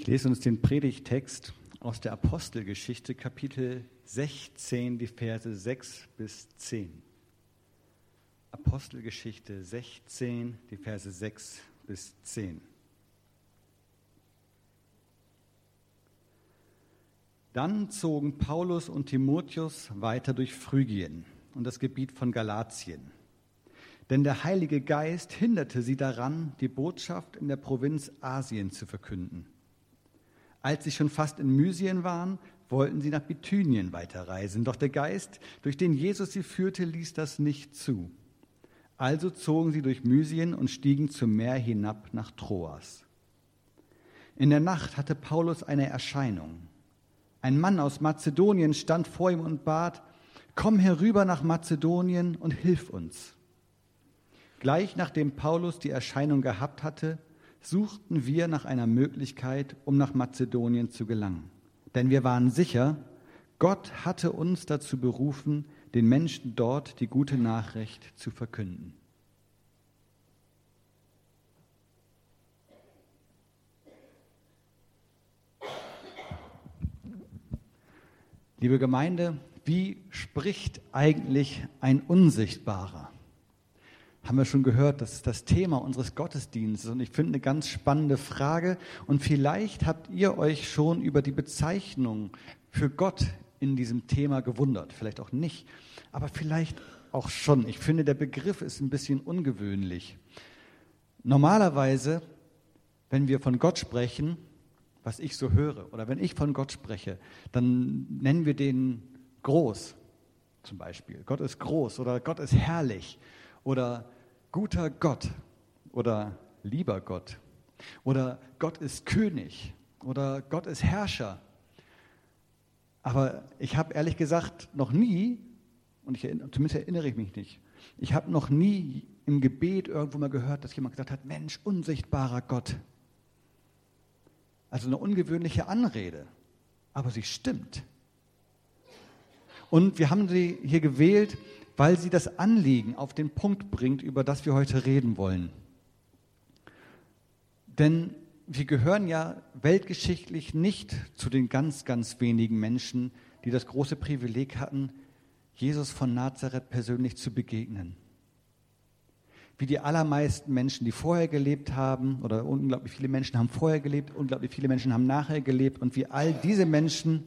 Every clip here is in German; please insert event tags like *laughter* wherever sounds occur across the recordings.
Ich lese uns den Predigtext aus der Apostelgeschichte, Kapitel 16, die Verse 6 bis 10. Apostelgeschichte 16, die Verse 6 bis 10. Dann zogen Paulus und Timotheus weiter durch Phrygien und das Gebiet von Galatien. Denn der Heilige Geist hinderte sie daran, die Botschaft in der Provinz Asien zu verkünden. Als sie schon fast in Mysien waren, wollten sie nach Bithynien weiterreisen, doch der Geist, durch den Jesus sie führte, ließ das nicht zu. Also zogen sie durch Mysien und stiegen zum Meer hinab nach Troas. In der Nacht hatte Paulus eine Erscheinung. Ein Mann aus Mazedonien stand vor ihm und bat, komm herüber nach Mazedonien und hilf uns. Gleich nachdem Paulus die Erscheinung gehabt hatte, suchten wir nach einer Möglichkeit, um nach Mazedonien zu gelangen. Denn wir waren sicher, Gott hatte uns dazu berufen, den Menschen dort die gute Nachricht zu verkünden. Liebe Gemeinde, wie spricht eigentlich ein Unsichtbarer? Haben wir schon gehört, das ist das Thema unseres Gottesdienstes und ich finde eine ganz spannende Frage und vielleicht habt ihr euch schon über die Bezeichnung für Gott in diesem Thema gewundert, vielleicht auch nicht, aber vielleicht auch schon. Ich finde, der Begriff ist ein bisschen ungewöhnlich. Normalerweise, wenn wir von Gott sprechen, was ich so höre, oder wenn ich von Gott spreche, dann nennen wir den groß zum Beispiel. Gott ist groß oder Gott ist herrlich oder guter Gott oder lieber Gott oder Gott ist König oder Gott ist Herrscher. Aber ich habe ehrlich gesagt noch nie, und ich, zumindest erinnere ich mich nicht, ich habe noch nie im Gebet irgendwo mal gehört, dass jemand gesagt hat, Mensch, unsichtbarer Gott. Also eine ungewöhnliche Anrede, aber sie stimmt. Und wir haben sie hier gewählt, weil sie das Anliegen auf den Punkt bringt, über das wir heute reden wollen. Denn wir gehören ja weltgeschichtlich nicht zu den ganz, ganz wenigen Menschen, die das große Privileg hatten, Jesus von Nazareth persönlich zu begegnen wie die allermeisten Menschen, die vorher gelebt haben, oder unglaublich viele Menschen haben vorher gelebt, unglaublich viele Menschen haben nachher gelebt, und wie all diese Menschen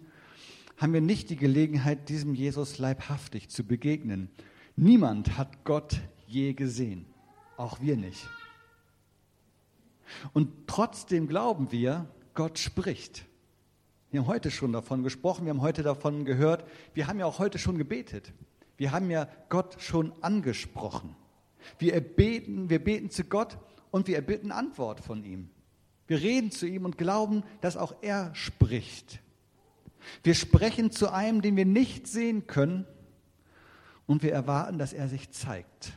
haben wir nicht die Gelegenheit, diesem Jesus leibhaftig zu begegnen. Niemand hat Gott je gesehen, auch wir nicht. Und trotzdem glauben wir, Gott spricht. Wir haben heute schon davon gesprochen, wir haben heute davon gehört, wir haben ja auch heute schon gebetet. Wir haben ja Gott schon angesprochen. Wir beten, wir beten zu Gott und wir erbitten Antwort von ihm. Wir reden zu ihm und glauben, dass auch er spricht. Wir sprechen zu einem, den wir nicht sehen können und wir erwarten, dass er sich zeigt.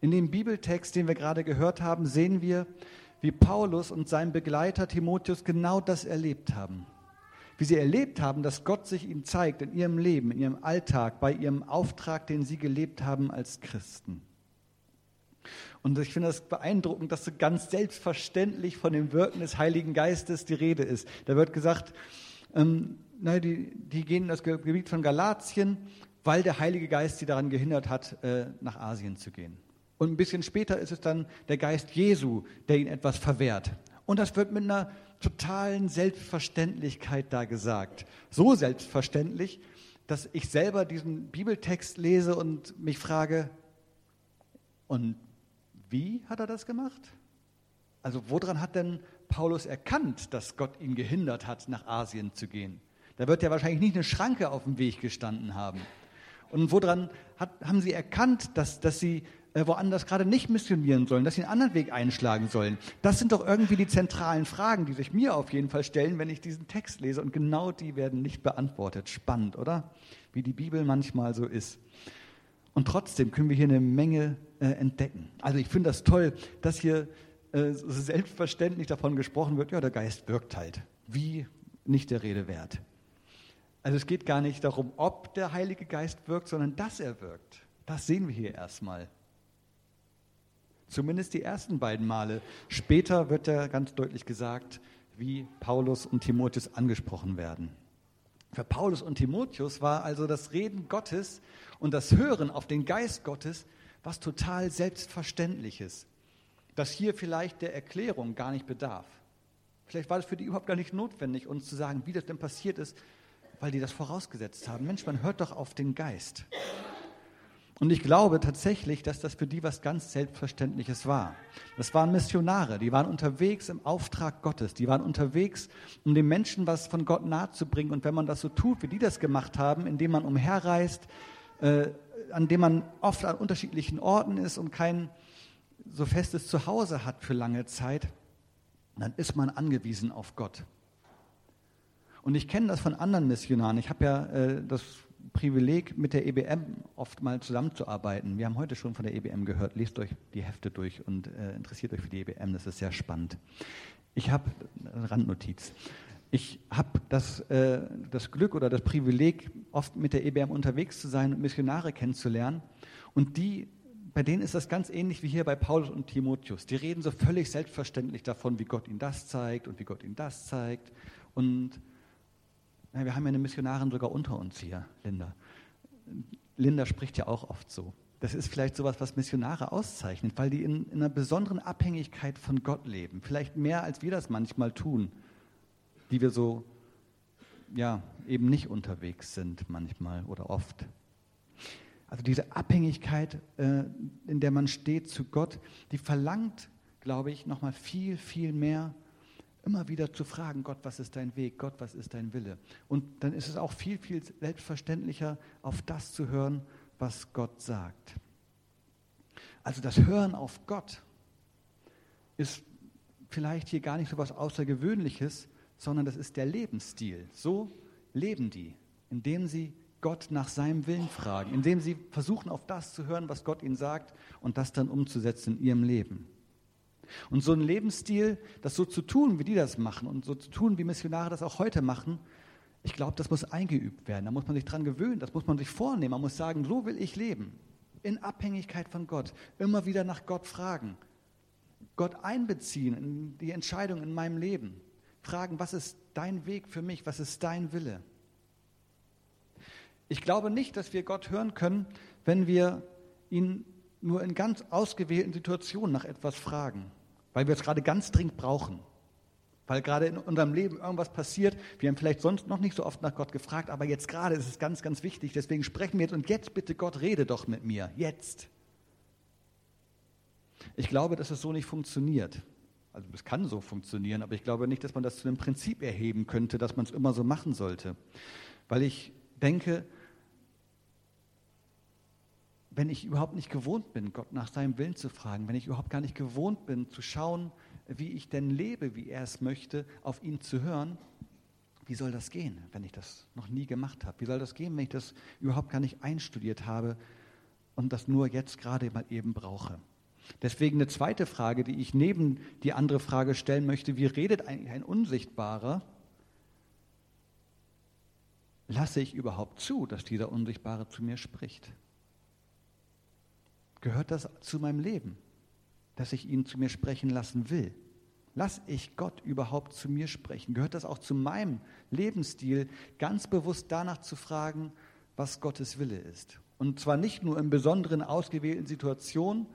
In dem Bibeltext, den wir gerade gehört haben, sehen wir, wie Paulus und sein Begleiter Timotheus genau das erlebt haben wie sie erlebt haben, dass Gott sich ihnen zeigt in ihrem Leben, in ihrem Alltag, bei ihrem Auftrag, den sie gelebt haben als Christen. Und ich finde das beeindruckend, dass so ganz selbstverständlich von dem Wirken des Heiligen Geistes die Rede ist. Da wird gesagt, ähm, na, die, die gehen in das Gebiet von Galatien, weil der Heilige Geist sie daran gehindert hat, äh, nach Asien zu gehen. Und ein bisschen später ist es dann der Geist Jesu, der ihnen etwas verwehrt. Und das wird mit einer totalen Selbstverständlichkeit da gesagt. So selbstverständlich, dass ich selber diesen Bibeltext lese und mich frage, und wie hat er das gemacht? Also woran hat denn Paulus erkannt, dass Gott ihn gehindert hat, nach Asien zu gehen? Da wird ja wahrscheinlich nicht eine Schranke auf dem Weg gestanden haben. Und woran hat, haben sie erkannt, dass, dass sie äh, woanders gerade nicht missionieren sollen, dass sie einen anderen Weg einschlagen sollen. Das sind doch irgendwie die zentralen Fragen, die sich mir auf jeden Fall stellen, wenn ich diesen Text lese. Und genau die werden nicht beantwortet. Spannend, oder? Wie die Bibel manchmal so ist. Und trotzdem können wir hier eine Menge äh, entdecken. Also ich finde das toll, dass hier äh, selbstverständlich davon gesprochen wird, ja, der Geist wirkt halt. Wie nicht der Rede wert. Also es geht gar nicht darum, ob der Heilige Geist wirkt, sondern dass er wirkt. Das sehen wir hier erstmal. Zumindest die ersten beiden Male. Später wird ja ganz deutlich gesagt, wie Paulus und Timotheus angesprochen werden. Für Paulus und Timotheus war also das Reden Gottes und das Hören auf den Geist Gottes was total Selbstverständliches, das hier vielleicht der Erklärung gar nicht bedarf. Vielleicht war es für die überhaupt gar nicht notwendig, uns zu sagen, wie das denn passiert ist, weil die das vorausgesetzt haben. Mensch, man hört doch auf den Geist. Und ich glaube tatsächlich, dass das für die was ganz Selbstverständliches war. Das waren Missionare, die waren unterwegs im Auftrag Gottes, die waren unterwegs, um den Menschen was von Gott nahezubringen. Und wenn man das so tut, wie die das gemacht haben, indem man umherreist, äh, an dem man oft an unterschiedlichen Orten ist und kein so festes Zuhause hat für lange Zeit, dann ist man angewiesen auf Gott. Und ich kenne das von anderen Missionaren. Ich habe ja äh, das Privileg, mit der EBM oft mal zusammenzuarbeiten. Wir haben heute schon von der EBM gehört. Lest euch die Hefte durch und äh, interessiert euch für die EBM. Das ist sehr spannend. Ich habe eine Randnotiz. Ich habe das, äh, das Glück oder das Privileg, oft mit der EBM unterwegs zu sein und Missionare kennenzulernen. Und die, bei denen ist das ganz ähnlich wie hier bei Paulus und Timotheus. Die reden so völlig selbstverständlich davon, wie Gott ihnen das zeigt und wie Gott ihnen das zeigt. Und wir haben ja eine Missionarin sogar unter uns hier, Linda. Linda spricht ja auch oft so. Das ist vielleicht sowas, was Missionare auszeichnet, weil die in, in einer besonderen Abhängigkeit von Gott leben. Vielleicht mehr, als wir das manchmal tun, die wir so, ja, eben nicht unterwegs sind manchmal oder oft. Also diese Abhängigkeit, äh, in der man steht zu Gott, die verlangt, glaube ich, nochmal viel, viel mehr immer wieder zu fragen, Gott, was ist dein Weg? Gott, was ist dein Wille? Und dann ist es auch viel, viel selbstverständlicher, auf das zu hören, was Gott sagt. Also das Hören auf Gott ist vielleicht hier gar nicht so etwas Außergewöhnliches, sondern das ist der Lebensstil. So leben die, indem sie Gott nach seinem Willen fragen, indem sie versuchen, auf das zu hören, was Gott ihnen sagt und das dann umzusetzen in ihrem Leben. Und so ein Lebensstil, das so zu tun, wie die das machen und so zu tun, wie Missionare das auch heute machen, ich glaube, das muss eingeübt werden. Da muss man sich dran gewöhnen, das muss man sich vornehmen. Man muss sagen, so will ich leben. In Abhängigkeit von Gott. Immer wieder nach Gott fragen. Gott einbeziehen in die Entscheidung in meinem Leben. Fragen, was ist dein Weg für mich? Was ist dein Wille? Ich glaube nicht, dass wir Gott hören können, wenn wir ihn nur in ganz ausgewählten Situationen nach etwas fragen weil wir es gerade ganz dringend brauchen. Weil gerade in unserem Leben irgendwas passiert. Wir haben vielleicht sonst noch nicht so oft nach Gott gefragt, aber jetzt gerade ist es ganz, ganz wichtig. Deswegen sprechen wir jetzt und jetzt bitte Gott, rede doch mit mir. Jetzt. Ich glaube, dass es so nicht funktioniert. Also es kann so funktionieren, aber ich glaube nicht, dass man das zu einem Prinzip erheben könnte, dass man es immer so machen sollte. Weil ich denke, wenn ich überhaupt nicht gewohnt bin, Gott nach seinem Willen zu fragen, wenn ich überhaupt gar nicht gewohnt bin, zu schauen, wie ich denn lebe, wie er es möchte, auf ihn zu hören, wie soll das gehen, wenn ich das noch nie gemacht habe? Wie soll das gehen, wenn ich das überhaupt gar nicht einstudiert habe und das nur jetzt gerade mal eben brauche? Deswegen eine zweite Frage, die ich neben die andere Frage stellen möchte, wie redet eigentlich ein Unsichtbarer? Lasse ich überhaupt zu, dass dieser Unsichtbare zu mir spricht? Gehört das zu meinem Leben, dass ich ihn zu mir sprechen lassen will. Lass ich Gott überhaupt zu mir sprechen? Gehört das auch zu meinem Lebensstil, ganz bewusst danach zu fragen, was Gottes Wille ist? Und zwar nicht nur in besonderen, ausgewählten Situationen,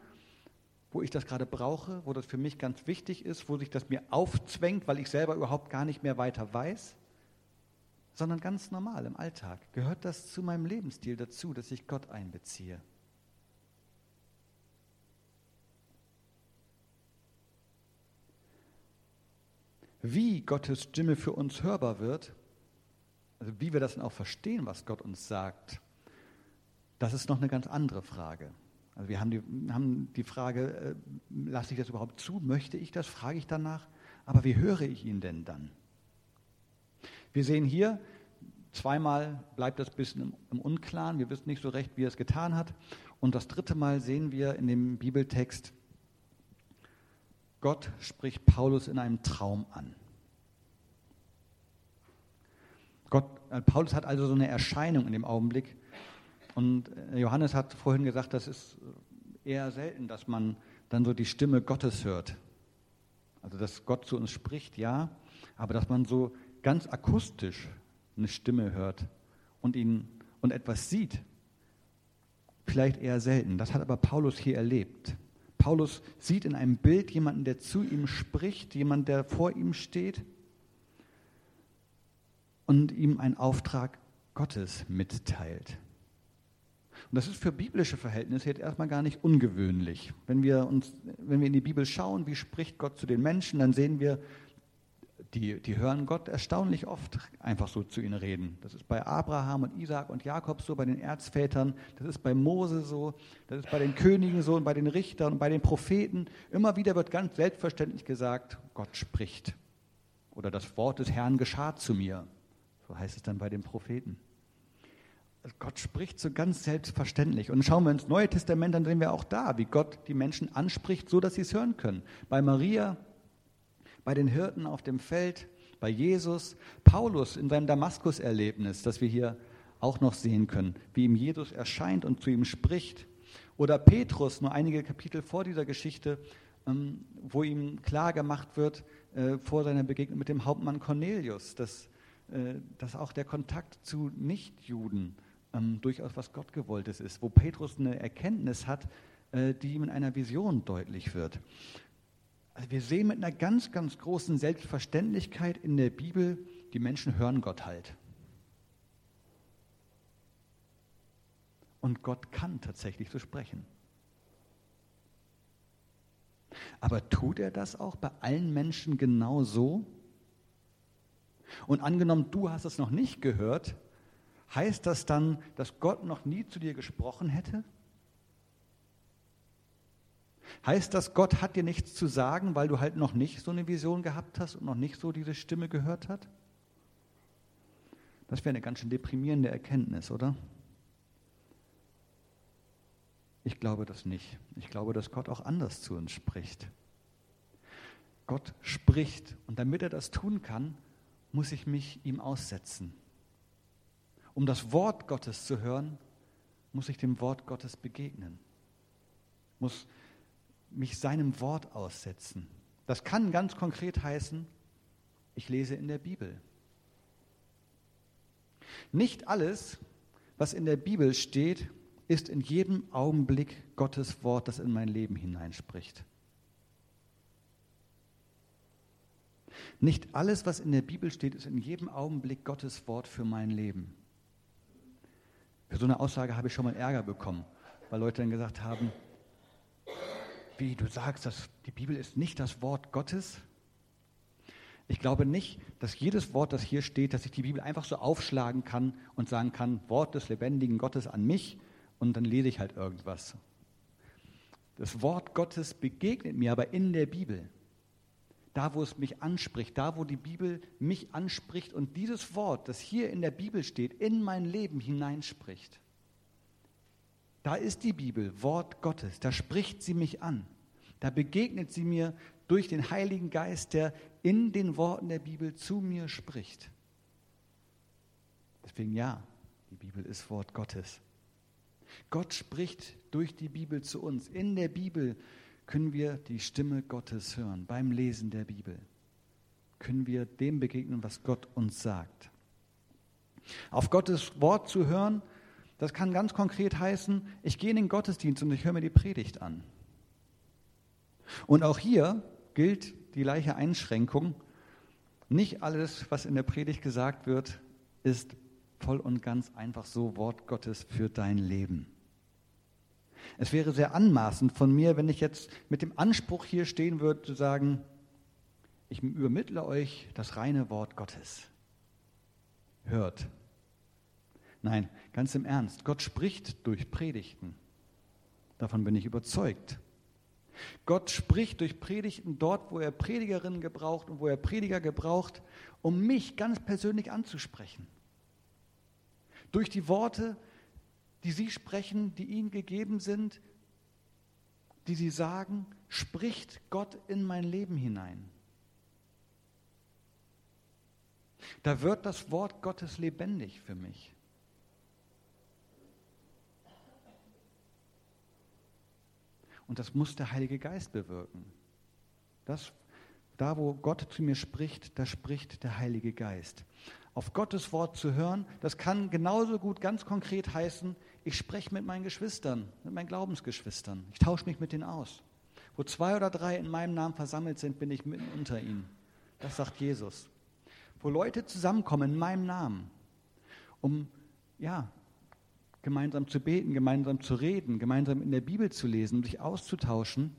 wo ich das gerade brauche, wo das für mich ganz wichtig ist, wo sich das mir aufzwängt, weil ich selber überhaupt gar nicht mehr weiter weiß, sondern ganz normal im Alltag. Gehört das zu meinem Lebensstil dazu, dass ich Gott einbeziehe? Wie Gottes Stimme für uns hörbar wird, also wie wir das dann auch verstehen, was Gott uns sagt, das ist noch eine ganz andere Frage. Also wir haben die, haben die Frage, äh, lasse ich das überhaupt zu? Möchte ich das? Frage ich danach. Aber wie höre ich ihn denn dann? Wir sehen hier, zweimal bleibt das ein bisschen im, im Unklaren. Wir wissen nicht so recht, wie er es getan hat. Und das dritte Mal sehen wir in dem Bibeltext, Gott spricht Paulus in einem Traum an. Gott, äh, Paulus hat also so eine Erscheinung in dem Augenblick. Und äh, Johannes hat vorhin gesagt, das ist eher selten, dass man dann so die Stimme Gottes hört. Also dass Gott zu uns spricht, ja, aber dass man so ganz akustisch eine Stimme hört und ihn und etwas sieht, vielleicht eher selten. Das hat aber Paulus hier erlebt. Paulus sieht in einem Bild jemanden, der zu ihm spricht, jemand, der vor ihm steht und ihm einen Auftrag Gottes mitteilt. Und das ist für biblische Verhältnisse jetzt erstmal gar nicht ungewöhnlich. Wenn wir, uns, wenn wir in die Bibel schauen, wie spricht Gott zu den Menschen, dann sehen wir, die, die hören Gott erstaunlich oft einfach so zu ihnen reden. Das ist bei Abraham und Isaac und Jakob so, bei den Erzvätern, das ist bei Mose so, das ist bei den Königen so und bei den Richtern und bei den Propheten. Immer wieder wird ganz selbstverständlich gesagt, Gott spricht. Oder das Wort des Herrn geschah zu mir. So heißt es dann bei den Propheten. Gott spricht so ganz selbstverständlich. Und schauen wir ins Neue Testament, dann sehen wir auch da, wie Gott die Menschen anspricht, so dass sie es hören können. Bei Maria, bei den Hirten auf dem Feld, bei Jesus, Paulus in seinem Damaskus-Erlebnis, das wir hier auch noch sehen können, wie ihm Jesus erscheint und zu ihm spricht. Oder Petrus, nur einige Kapitel vor dieser Geschichte, ähm, wo ihm klar gemacht wird, äh, vor seiner Begegnung mit dem Hauptmann Cornelius, dass, äh, dass auch der Kontakt zu Nichtjuden ähm, durchaus was Gottgewolltes ist, wo Petrus eine Erkenntnis hat, äh, die ihm in einer Vision deutlich wird. Also wir sehen mit einer ganz, ganz großen Selbstverständlichkeit in der Bibel, die Menschen hören Gott halt. Und Gott kann tatsächlich so sprechen. Aber tut er das auch bei allen Menschen genau so? Und angenommen, du hast es noch nicht gehört, heißt das dann, dass Gott noch nie zu dir gesprochen hätte? Heißt das, Gott hat dir nichts zu sagen, weil du halt noch nicht so eine Vision gehabt hast und noch nicht so diese Stimme gehört hat? Das wäre eine ganz schön deprimierende Erkenntnis, oder? Ich glaube das nicht. Ich glaube, dass Gott auch anders zu uns spricht. Gott spricht und damit er das tun kann, muss ich mich ihm aussetzen. Um das Wort Gottes zu hören, muss ich dem Wort Gottes begegnen, muss mich seinem Wort aussetzen. Das kann ganz konkret heißen, ich lese in der Bibel. Nicht alles, was in der Bibel steht, ist in jedem Augenblick Gottes Wort, das in mein Leben hineinspricht. Nicht alles, was in der Bibel steht, ist in jedem Augenblick Gottes Wort für mein Leben. Für so eine Aussage habe ich schon mal Ärger bekommen, weil Leute dann gesagt haben, wie du sagst, dass die Bibel ist nicht das Wort Gottes. Ich glaube nicht, dass jedes Wort, das hier steht, dass ich die Bibel einfach so aufschlagen kann und sagen kann, Wort des lebendigen Gottes an mich und dann lese ich halt irgendwas. Das Wort Gottes begegnet mir aber in der Bibel. Da, wo es mich anspricht, da, wo die Bibel mich anspricht und dieses Wort, das hier in der Bibel steht, in mein Leben hineinspricht. Da ist die Bibel, Wort Gottes, da spricht sie mich an. Da begegnet sie mir durch den Heiligen Geist, der in den Worten der Bibel zu mir spricht. Deswegen ja, die Bibel ist Wort Gottes. Gott spricht durch die Bibel zu uns. In der Bibel können wir die Stimme Gottes hören beim Lesen der Bibel. Können wir dem begegnen, was Gott uns sagt. Auf Gottes Wort zu hören, das kann ganz konkret heißen, ich gehe in den Gottesdienst und ich höre mir die Predigt an. Und auch hier gilt die gleiche Einschränkung. Nicht alles, was in der Predigt gesagt wird, ist voll und ganz einfach so Wort Gottes für dein Leben. Es wäre sehr anmaßend von mir, wenn ich jetzt mit dem Anspruch hier stehen würde, zu sagen, ich übermittle euch das reine Wort Gottes. Hört. Nein, ganz im Ernst, Gott spricht durch Predigten. Davon bin ich überzeugt. Gott spricht durch Predigten dort, wo er Predigerinnen gebraucht und wo er Prediger gebraucht, um mich ganz persönlich anzusprechen. Durch die Worte, die Sie sprechen, die Ihnen gegeben sind, die Sie sagen, spricht Gott in mein Leben hinein. Da wird das Wort Gottes lebendig für mich. Und das muss der Heilige Geist bewirken. Das, da, wo Gott zu mir spricht, da spricht der Heilige Geist. Auf Gottes Wort zu hören, das kann genauso gut ganz konkret heißen, ich spreche mit meinen Geschwistern, mit meinen Glaubensgeschwistern. Ich tausche mich mit denen aus. Wo zwei oder drei in meinem Namen versammelt sind, bin ich mitten unter ihnen. Das sagt Jesus. Wo Leute zusammenkommen in meinem Namen, um ja, gemeinsam zu beten, gemeinsam zu reden, gemeinsam in der Bibel zu lesen, sich auszutauschen,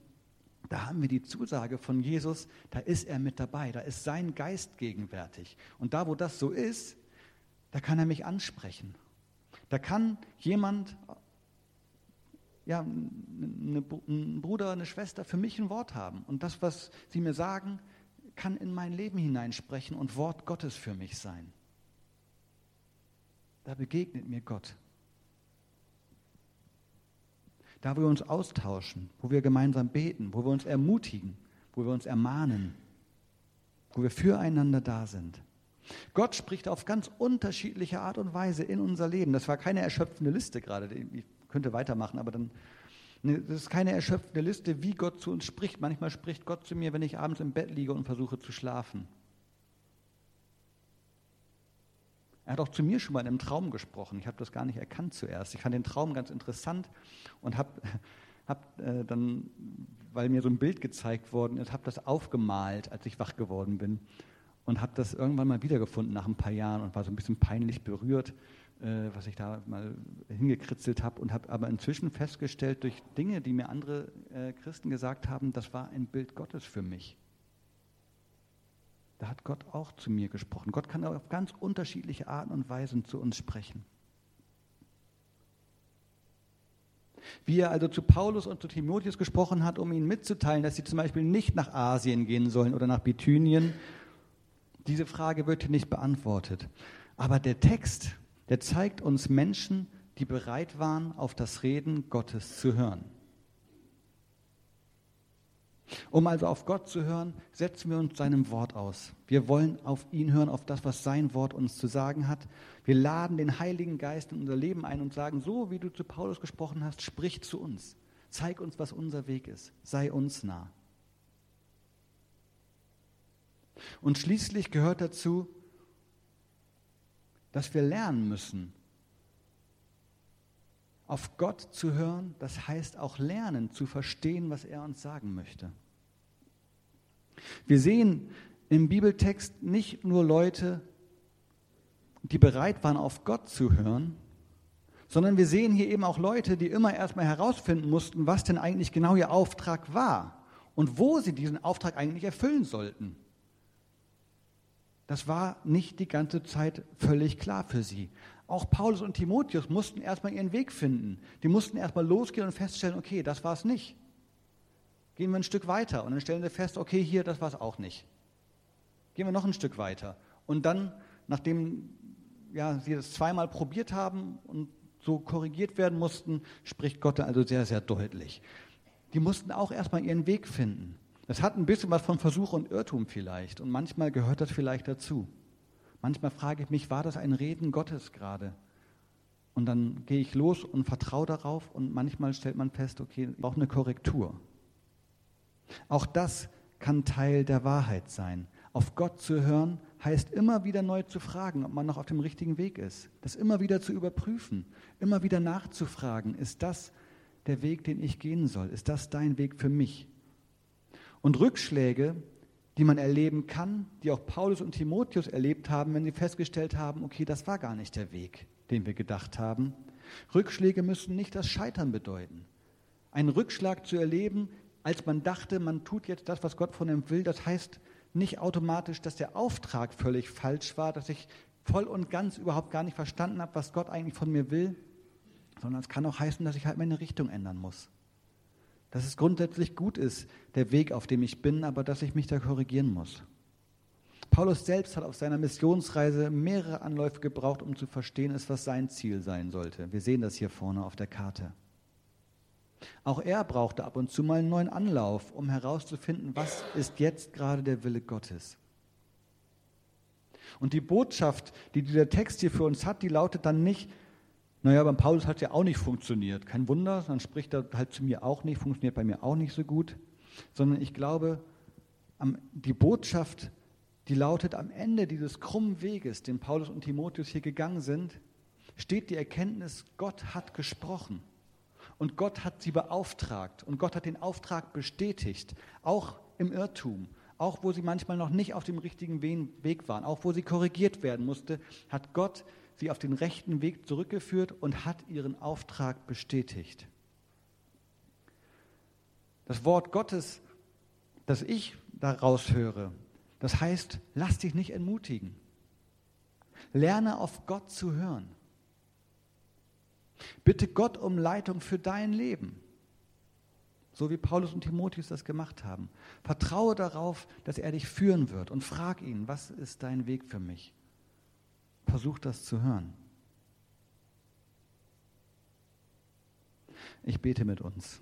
da haben wir die Zusage von Jesus, da ist er mit dabei, da ist sein Geist gegenwärtig. Und da, wo das so ist, da kann er mich ansprechen. Da kann jemand, ja, ein Bruder, eine Schwester für mich ein Wort haben. Und das, was sie mir sagen, kann in mein Leben hineinsprechen und Wort Gottes für mich sein. Da begegnet mir Gott. Da, wo wir uns austauschen, wo wir gemeinsam beten, wo wir uns ermutigen, wo wir uns ermahnen, wo wir füreinander da sind. Gott spricht auf ganz unterschiedliche Art und Weise in unser Leben. Das war keine erschöpfende Liste gerade. Ich könnte weitermachen, aber dann. Ne, das ist keine erschöpfende Liste, wie Gott zu uns spricht. Manchmal spricht Gott zu mir, wenn ich abends im Bett liege und versuche zu schlafen. Er hat auch zu mir schon mal in einem Traum gesprochen. Ich habe das gar nicht erkannt zuerst. Ich fand den Traum ganz interessant und habe *laughs* hab, äh, dann, weil mir so ein Bild gezeigt worden ist, habe das aufgemalt, als ich wach geworden bin und habe das irgendwann mal wiedergefunden nach ein paar Jahren und war so ein bisschen peinlich berührt, äh, was ich da mal hingekritzelt habe und habe aber inzwischen festgestellt durch Dinge, die mir andere äh, Christen gesagt haben, das war ein Bild Gottes für mich. Da hat Gott auch zu mir gesprochen. Gott kann auf ganz unterschiedliche Arten und Weisen zu uns sprechen. Wie er also zu Paulus und zu Timotheus gesprochen hat, um ihnen mitzuteilen, dass sie zum Beispiel nicht nach Asien gehen sollen oder nach Bithynien, diese Frage wird hier nicht beantwortet. Aber der Text, der zeigt uns Menschen, die bereit waren, auf das Reden Gottes zu hören. Um also auf Gott zu hören, setzen wir uns seinem Wort aus. Wir wollen auf ihn hören, auf das, was sein Wort uns zu sagen hat. Wir laden den Heiligen Geist in unser Leben ein und sagen, so wie du zu Paulus gesprochen hast, sprich zu uns. Zeig uns, was unser Weg ist. Sei uns nah. Und schließlich gehört dazu, dass wir lernen müssen, auf Gott zu hören, das heißt auch lernen zu verstehen, was er uns sagen möchte. Wir sehen im Bibeltext nicht nur Leute, die bereit waren, auf Gott zu hören, sondern wir sehen hier eben auch Leute, die immer erstmal herausfinden mussten, was denn eigentlich genau ihr Auftrag war und wo sie diesen Auftrag eigentlich erfüllen sollten. Das war nicht die ganze Zeit völlig klar für sie. Auch Paulus und Timotheus mussten erstmal ihren Weg finden. Die mussten erstmal losgehen und feststellen, okay, das war es nicht. Gehen wir ein Stück weiter und dann stellen sie fest, okay, hier, das war es auch nicht. Gehen wir noch ein Stück weiter. Und dann, nachdem ja, sie das zweimal probiert haben und so korrigiert werden mussten, spricht Gott also sehr, sehr deutlich. Die mussten auch erstmal ihren Weg finden. Das hat ein bisschen was von Versuch und Irrtum vielleicht und manchmal gehört das vielleicht dazu. Manchmal frage ich mich, war das ein Reden Gottes gerade? Und dann gehe ich los und vertraue darauf und manchmal stellt man fest, okay, ich brauche eine Korrektur. Auch das kann Teil der Wahrheit sein. Auf Gott zu hören heißt immer wieder neu zu fragen, ob man noch auf dem richtigen Weg ist. Das immer wieder zu überprüfen, immer wieder nachzufragen, ist das der Weg, den ich gehen soll? Ist das dein Weg für mich? Und Rückschläge, die man erleben kann, die auch Paulus und Timotheus erlebt haben, wenn sie festgestellt haben, okay, das war gar nicht der Weg, den wir gedacht haben. Rückschläge müssen nicht das Scheitern bedeuten. Einen Rückschlag zu erleben, als man dachte, man tut jetzt das, was Gott von ihm will, das heißt nicht automatisch, dass der Auftrag völlig falsch war, dass ich voll und ganz überhaupt gar nicht verstanden habe, was Gott eigentlich von mir will, sondern es kann auch heißen, dass ich halt meine Richtung ändern muss dass es grundsätzlich gut ist, der Weg, auf dem ich bin, aber dass ich mich da korrigieren muss. Paulus selbst hat auf seiner Missionsreise mehrere Anläufe gebraucht, um zu verstehen, was sein Ziel sein sollte. Wir sehen das hier vorne auf der Karte. Auch er brauchte ab und zu mal einen neuen Anlauf, um herauszufinden, was ist jetzt gerade der Wille Gottes. Und die Botschaft, die dieser Text hier für uns hat, die lautet dann nicht, naja, beim Paulus hat es ja auch nicht funktioniert. Kein Wunder, dann spricht er halt zu mir auch nicht, funktioniert bei mir auch nicht so gut. Sondern ich glaube, die Botschaft, die lautet, am Ende dieses krummen Weges, den Paulus und Timotheus hier gegangen sind, steht die Erkenntnis, Gott hat gesprochen. Und Gott hat sie beauftragt. Und Gott hat den Auftrag bestätigt, auch im Irrtum. Auch wo sie manchmal noch nicht auf dem richtigen Weg waren, auch wo sie korrigiert werden musste, hat Gott sie auf den rechten Weg zurückgeführt und hat ihren Auftrag bestätigt. Das Wort Gottes, das ich daraus höre, das heißt, lass dich nicht entmutigen. Lerne auf Gott zu hören. Bitte Gott um Leitung für dein Leben, so wie Paulus und Timotheus das gemacht haben. Vertraue darauf, dass er dich führen wird und frag ihn, was ist dein Weg für mich? Versuch das zu hören. Ich bete mit uns.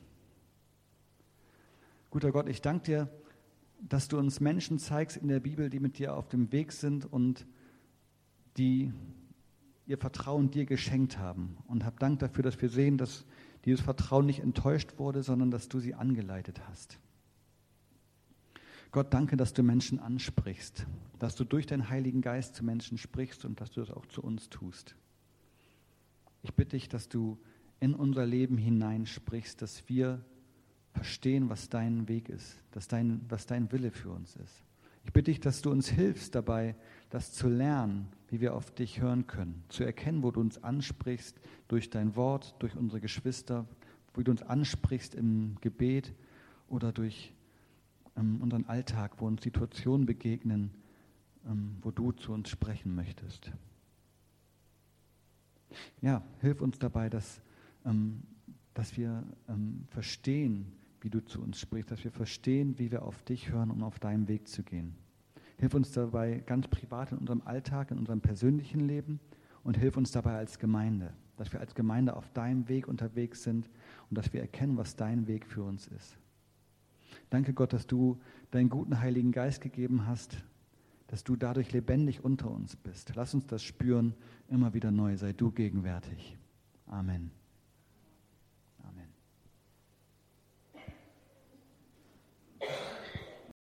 Guter Gott, ich danke dir, dass du uns Menschen zeigst in der Bibel, die mit dir auf dem Weg sind und die ihr Vertrauen dir geschenkt haben. Und hab Dank dafür, dass wir sehen, dass dieses Vertrauen nicht enttäuscht wurde, sondern dass du sie angeleitet hast. Gott, danke, dass du Menschen ansprichst, dass du durch deinen Heiligen Geist zu Menschen sprichst und dass du das auch zu uns tust. Ich bitte dich, dass du in unser Leben hineinsprichst, dass wir verstehen, was dein Weg ist, dass dein, was dein Wille für uns ist. Ich bitte dich, dass du uns hilfst dabei, das zu lernen, wie wir auf dich hören können, zu erkennen, wo du uns ansprichst durch dein Wort, durch unsere Geschwister, wo du uns ansprichst im Gebet oder durch ähm, unseren Alltag, wo uns Situationen begegnen, ähm, wo du zu uns sprechen möchtest. Ja, hilf uns dabei, dass, ähm, dass wir ähm, verstehen, wie du zu uns sprichst, dass wir verstehen, wie wir auf dich hören, um auf deinem Weg zu gehen. Hilf uns dabei ganz privat in unserem Alltag, in unserem persönlichen Leben und hilf uns dabei als Gemeinde, dass wir als Gemeinde auf deinem Weg unterwegs sind und dass wir erkennen, was dein Weg für uns ist. Danke Gott, dass du deinen guten Heiligen Geist gegeben hast, dass du dadurch lebendig unter uns bist. Lass uns das spüren, immer wieder neu. Sei du gegenwärtig. Amen.